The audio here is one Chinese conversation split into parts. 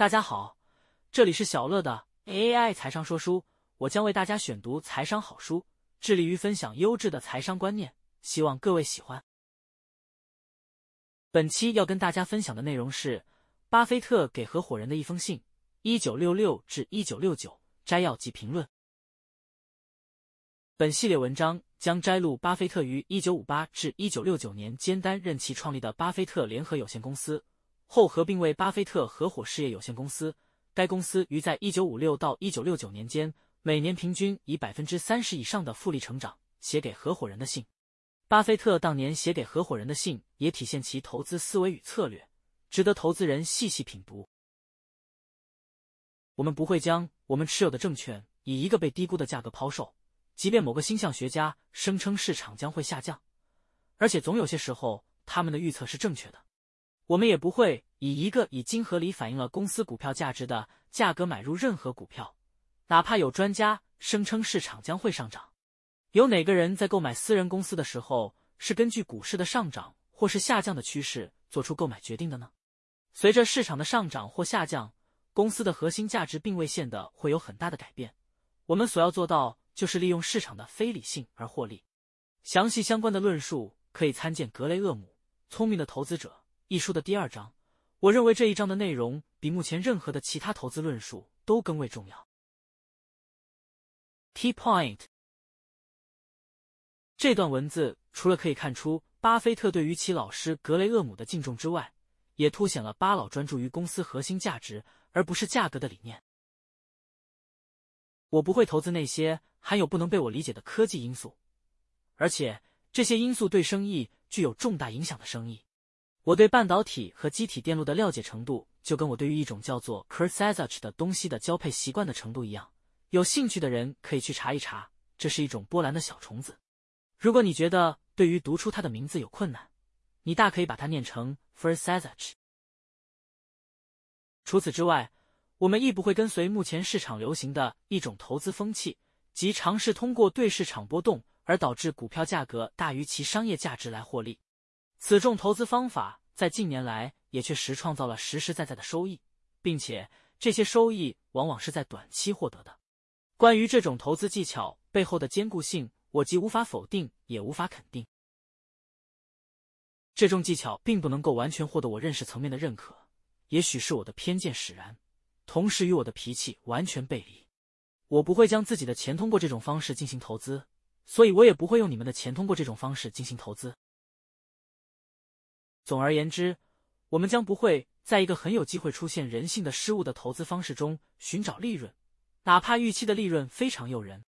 大家好，这里是小乐的 AI 财商说书，我将为大家选读财商好书，致力于分享优质的财商观念，希望各位喜欢。本期要跟大家分享的内容是巴菲特给合伙人的一封信（一九六六至一九六九）摘要及评论。本系列文章将摘录巴菲特于一九五八至一九六九年间担任其创立的巴菲特联合有限公司。后合并为巴菲特合伙事业有限公司。该公司于在一九五六到一九六九年间，每年平均以百分之三十以上的复利成长。写给合伙人的信，巴菲特当年写给合伙人的信，也体现其投资思维与策略，值得投资人细细品读。我们不会将我们持有的证券以一个被低估的价格抛售，即便某个星象学家声称市场将会下降，而且总有些时候他们的预测是正确的。我们也不会以一个已经合理反映了公司股票价值的价格买入任何股票，哪怕有专家声称市场将会上涨。有哪个人在购买私人公司的时候是根据股市的上涨或是下降的趋势做出购买决定的呢？随着市场的上涨或下降，公司的核心价值并未现的会有很大的改变。我们所要做到就是利用市场的非理性而获利。详细相关的论述可以参见格雷厄姆《聪明的投资者》。一书的第二章，我认为这一章的内容比目前任何的其他投资论述都更为重要。Key point，这段文字除了可以看出巴菲特对于其老师格雷厄姆的敬重之外，也凸显了巴老专注于公司核心价值而不是价格的理念。我不会投资那些含有不能被我理解的科技因素，而且这些因素对生意具有重大影响的生意。我对半导体和机体电路的了解程度，就跟我对于一种叫做 Kurzgesagt 的东西的交配习惯的程度一样。有兴趣的人可以去查一查，这是一种波兰的小虫子。如果你觉得对于读出它的名字有困难，你大可以把它念成 Kurzgesagt。除此之外，我们亦不会跟随目前市场流行的一种投资风气，即尝试通过对市场波动而导致股票价格大于其商业价值来获利。此种投资方法在近年来也确实创造了实实在在的收益，并且这些收益往往是在短期获得的。关于这种投资技巧背后的坚固性，我既无法否定，也无法肯定。这种技巧并不能够完全获得我认识层面的认可，也许是我的偏见使然，同时与我的脾气完全背离。我不会将自己的钱通过这种方式进行投资，所以我也不会用你们的钱通过这种方式进行投资。总而言之，我们将不会在一个很有机会出现人性的失误的投资方式中寻找利润，哪怕预期的利润非常诱人。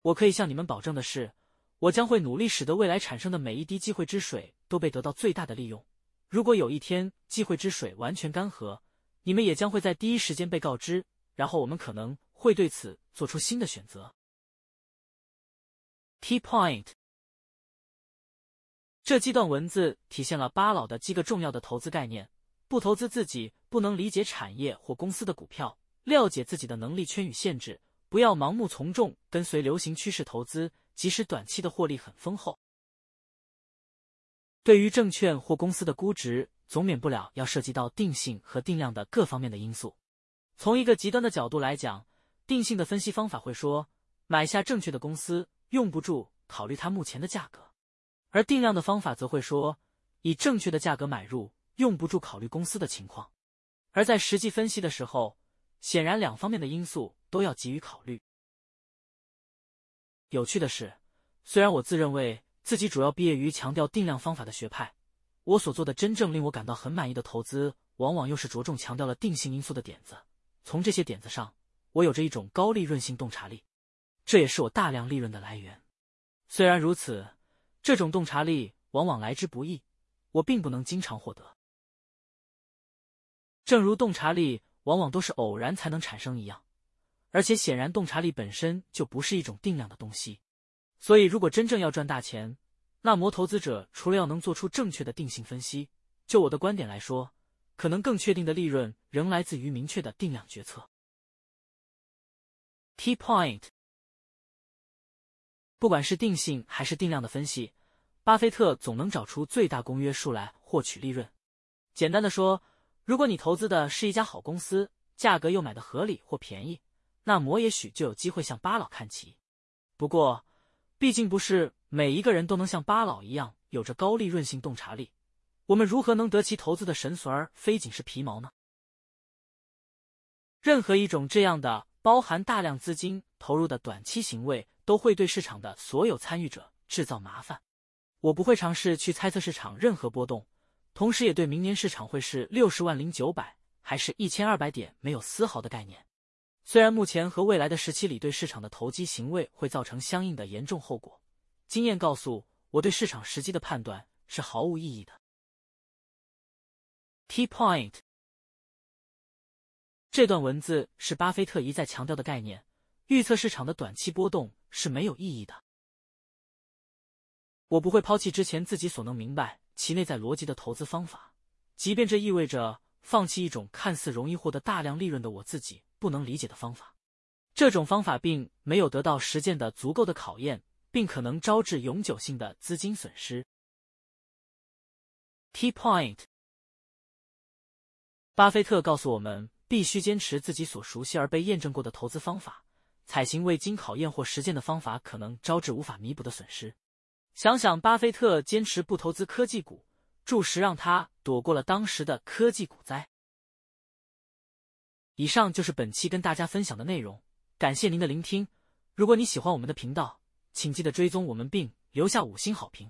我可以向你们保证的是，我将会努力使得未来产生的每一滴机会之水都被得到最大的利用。如果有一天机会之水完全干涸，你们也将会在第一时间被告知，然后我们可能会对此做出新的选择。Key point。这几段文字体现了巴老的几个重要的投资概念：不投资自己不能理解产业或公司的股票，了解自己的能力圈与限制，不要盲目从众，跟随流行趋势投资，即使短期的获利很丰厚。对于证券或公司的估值，总免不了要涉及到定性和定量的各方面的因素。从一个极端的角度来讲，定性的分析方法会说，买下正确的公司，用不住考虑它目前的价格。而定量的方法则会说，以正确的价格买入，用不住考虑公司的情况。而在实际分析的时候，显然两方面的因素都要给予考虑。有趣的是，虽然我自认为自己主要毕业于强调定量方法的学派，我所做的真正令我感到很满意的投资，往往又是着重强调了定性因素的点子。从这些点子上，我有着一种高利润性洞察力，这也是我大量利润的来源。虽然如此。这种洞察力往往来之不易，我并不能经常获得。正如洞察力往往都是偶然才能产生一样，而且显然洞察力本身就不是一种定量的东西。所以，如果真正要赚大钱，那么投资者除了要能做出正确的定性分析，就我的观点来说，可能更确定的利润仍来自于明确的定量决策。Key point。不管是定性还是定量的分析，巴菲特总能找出最大公约数来获取利润。简单的说，如果你投资的是一家好公司，价格又买的合理或便宜，那么也许就有机会向巴老看齐。不过，毕竟不是每一个人都能像巴老一样有着高利润性洞察力，我们如何能得其投资的神髓儿非仅是皮毛呢？任何一种这样的包含大量资金投入的短期行为，都会对市场的所有参与者制造麻烦。我不会尝试去猜测市场任何波动，同时也对明年市场会是六十万零九百还是一千二百点没有丝毫的概念。虽然目前和未来的时期里对市场的投机行为会造成相应的严重后果，经验告诉我对市场时机的判断是毫无意义的。Key point，这段文字是巴菲特一再强调的概念：预测市场的短期波动是没有意义的。我不会抛弃之前自己所能明白其内在逻辑的投资方法，即便这意味着放弃一种看似容易获得大量利润的我自己。不能理解的方法，这种方法并没有得到实践的足够的考验，并可能招致永久性的资金损失。Key point：巴菲特告诉我们，必须坚持自己所熟悉而被验证过的投资方法，采行未经考验或实践的方法可能招致无法弥补的损失。想想巴菲特坚持不投资科技股，着实让他躲过了当时的科技股灾。以上就是本期跟大家分享的内容，感谢您的聆听。如果你喜欢我们的频道，请记得追踪我们并留下五星好评。